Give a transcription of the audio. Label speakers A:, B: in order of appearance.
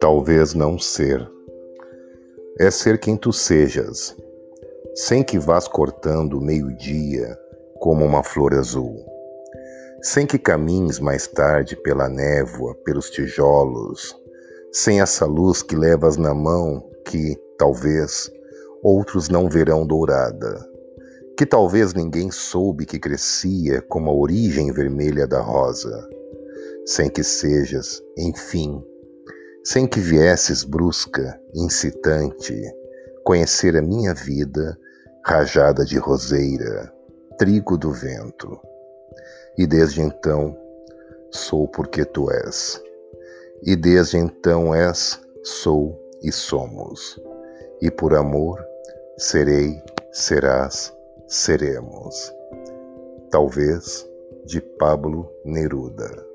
A: Talvez não ser. É ser quem tu sejas, sem que vás cortando o meio-dia como uma flor azul, sem que caminhes mais tarde pela névoa, pelos tijolos, sem essa luz que levas na mão que, talvez, outros não verão dourada, que talvez ninguém soube que crescia como a origem vermelha da rosa, sem que sejas, enfim, sem que viesses brusca, incitante, conhecer a minha vida, rajada de roseira, trigo do vento. E desde então sou porque tu és. E desde então és, sou e somos. E por amor serei, serás, seremos. Talvez de Pablo Neruda.